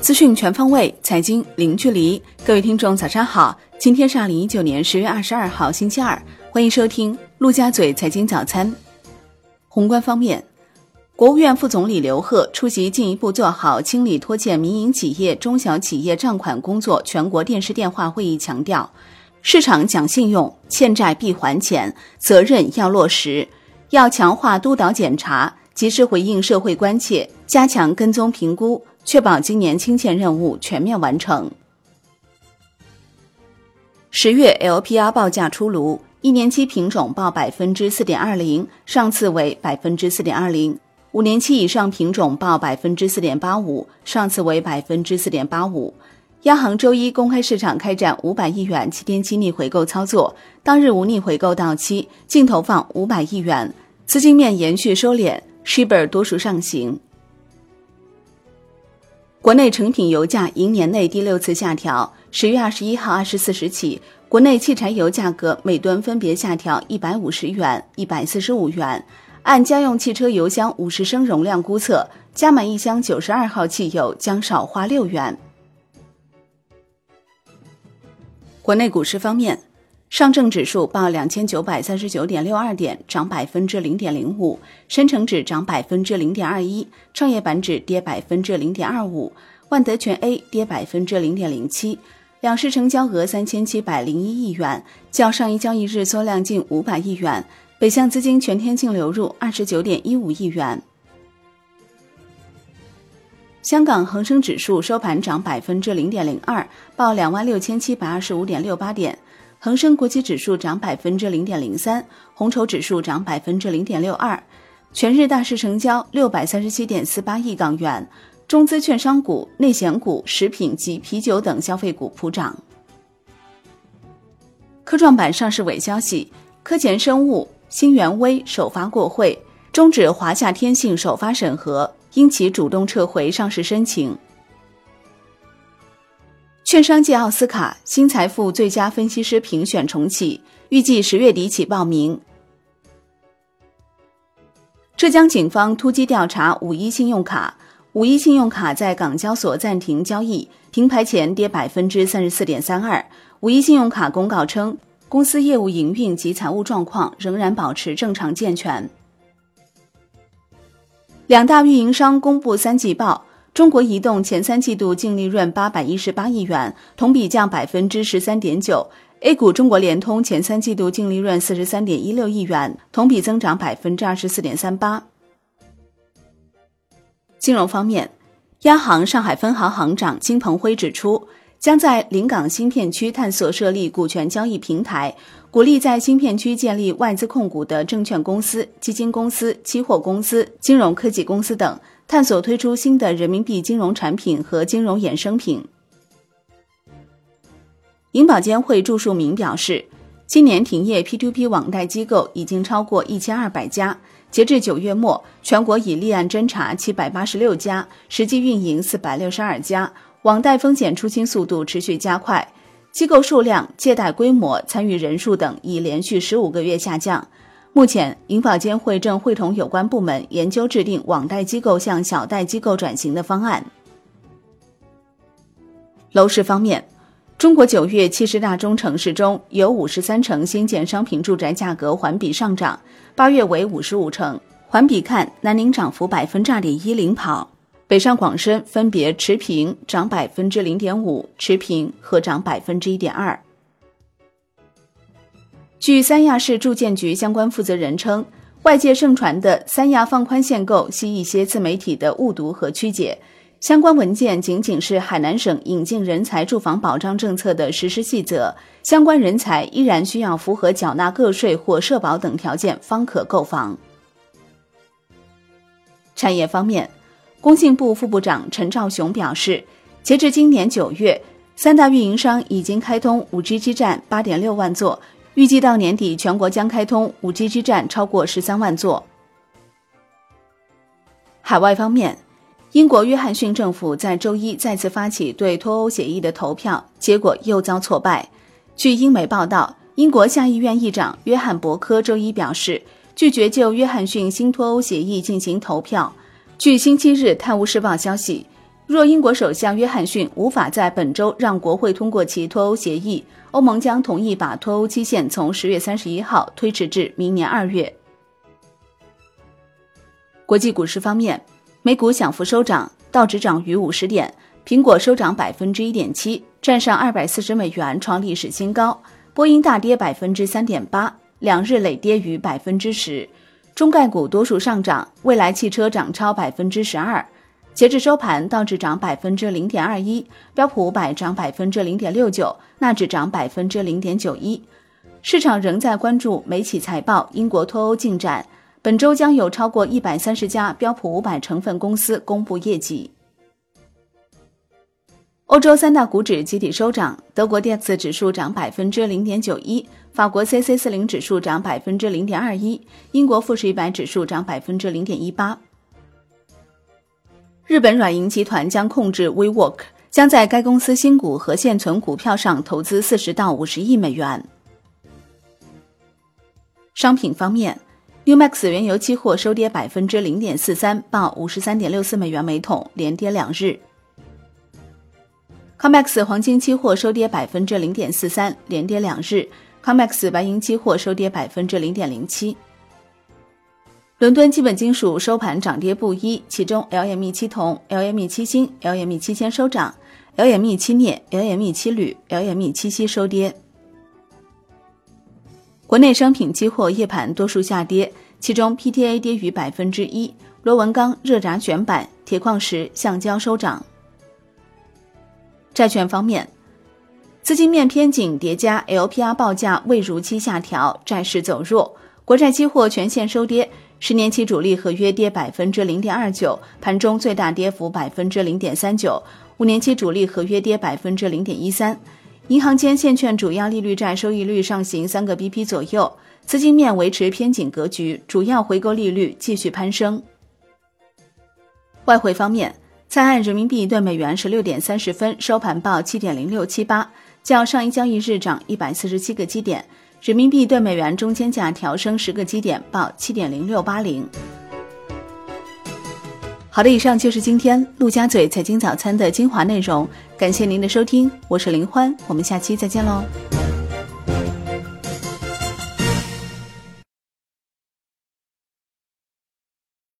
资讯全方位，财经零距离。各位听众，早上好！今天是二零一九年十月二十二号，星期二。欢迎收听陆家嘴财经早餐。宏观方面。国务院副总理刘鹤出席进一步做好清理拖欠民营企业、中小企业账款工作全国电视电话会议，强调，市场讲信用，欠债必还钱，责任要落实，要强化督导检查，及时回应社会关切，加强跟踪评估，确保今年清欠任务全面完成。十月 LPR 报价出炉，一年期品种报百分之四点二零，上次为百分之四点二零。五年期以上品种报百分之四点八五，上次为百分之四点八五。央行周一公开市场开展五百亿元七天期逆回购操作，当日无逆回购到期，净投放五百亿元，资金面延续收敛，shibor 多数上行。国内成品油价迎年内第六次下调，十月二十一号二十四时起，国内汽柴油价格每吨分别下调一百五十元、一百四十五元。按家用汽车油箱五十升容量估测，加满一箱九十二号汽油将少花六元。国内股市方面，上证指数报两千九百三十九点六二点，涨百分之零点零五；深成指涨百分之零点二一；创业板指跌百分之零点二五；万德全 A 跌百分之零点零七。两市成交额三千七百零一亿元，较上一交易日缩量近五百亿元。北向资金全天净流入二十九点一五亿元。香港恒生指数收盘涨百分之零点零二，报两万六千七百二十五点六八点。恒生国际指数涨百分之零点零三，红筹指数涨百分之零点六二。全日大市成交六百三十七点四八亿港元，中资券商股、内险股、食品及啤酒等消费股普涨。科创板上市尾消息，科前生物。新源微首发过会，终止华夏天信首发审核，因其主动撤回上市申请。券商界奥斯卡新财富最佳分析师评选重启，预计十月底起报名。浙江警方突击调查五一信用卡，五一信用卡在港交所暂停交易，停牌前跌百分之三十四点三二。五一信用卡公告称。公司业务营运及财务状况仍然保持正常健全。两大运营商公布三季报，中国移动前三季度净利润八百一十八亿元，同比降百分之十三点九；A 股中国联通前三季度净利润四十三点一六亿元，同比增长百分之二十四点三八。金融方面，央行上海分行行长金鹏辉指出。将在临港新片区探索设立股权交易平台，鼓励在新片区建立外资控股的证券公司、基金公司、期货公司、金融科技公司等，探索推出新的人民币金融产品和金融衍生品。银保监会祝树明表示，今年停业 P2P 网贷机构已经超过一千二百家，截至九月末，全国已立案侦查七百八十六家，实际运营四百六十二家。网贷风险出清速度持续加快，机构数量、借贷规模、参与人数等已连续十五个月下降。目前，银保监会正会同有关部门研究制定网贷机构向小贷机构转型的方案。楼市方面，中国九月七十大中城市中有五十三城新建商品住宅价格环比上涨，八月为五十五城，环比看，南宁涨幅百分之二点一领跑。北上广深分别持平，涨百分之零点五，持平和涨百分之一点二。据三亚市住建局相关负责人称，外界盛传的三亚放宽限购系一些自媒体的误读和曲解，相关文件仅仅是海南省引进人才住房保障政策的实施细则，相关人才依然需要符合缴纳个税或社保等条件方可购房。产业方面。工信部副部长陈肇雄表示，截至今年九月，三大运营商已经开通 5G 基站8.6万座，预计到年底全国将开通 5G 基站超过13万座。海外方面，英国约翰逊政府在周一再次发起对脱欧协议的投票，结果又遭挫败。据英媒报道，英国下议院议长约翰伯科周一表示，拒绝就约翰逊新脱欧协议进行投票。据星期日《泰晤士报》消息，若英国首相约翰逊无法在本周让国会通过其脱欧协议，欧盟将同意把脱欧期限从十月三十一号推迟至明年二月。国际股市方面，美股小幅收涨，道指涨逾五十点，苹果收涨百分之一点七，站上二百四十美元，创历史新高。波音大跌百分之三点八，两日累跌逾百分之十。中概股多数上涨，蔚来汽车涨超百分之十二。截至收盘，道指涨百分之零点二一，标普五百涨百分之零点六九，纳指涨百分之零点九一。市场仍在关注美企财报、英国脱欧进展。本周将有超过一百三十家标普五百成分公司公布业绩。欧洲三大股指集体收涨，德国 d x 指数涨百分之零点九一，法国 c c 四零指数涨百分之零点二一，英国富时一百指数涨百分之零点一八。日本软银集团将控制 WeWork，将在该公司新股和现存股票上投资四十到五十亿美元。商品方面，Umax 原油期货收跌百分之零点四三，报五十三点六四美元每桶，连跌两日。COMEX 黄金期货收跌百分之零点四三，连跌两日。COMEX 白银期货收跌百分之零点零七。伦敦基本金属收盘涨跌不一，其中 LME 七铜、LME 七锌、LME 七铅收涨，LME 七镍、LME 七铝、LME 七锡收跌。国内商品期货夜盘多数下跌，其中 PTA 跌逾百分之一，螺纹钢、热轧卷板、铁矿石、橡胶收涨。债券方面，资金面偏紧叠加 LPR 报价未如期下调，债市走弱。国债期货全线收跌，十年期主力合约跌百分之零点二九，盘中最大跌幅百分之零点三九；五年期主力合约跌百分之零点一三。银行间现券主要利率债收益率上行三个 BP 左右，资金面维持偏紧格局，主要回购利率继续攀升。外汇方面。在岸人民币兑美元十六点三十分收盘报七点零六七八，较上一交易日涨一百四十七个基点。人民币对美元中间价调升十个基点，报七点零六八零。好的，以上就是今天陆家嘴财经早餐的精华内容，感谢您的收听，我是林欢，我们下期再见喽。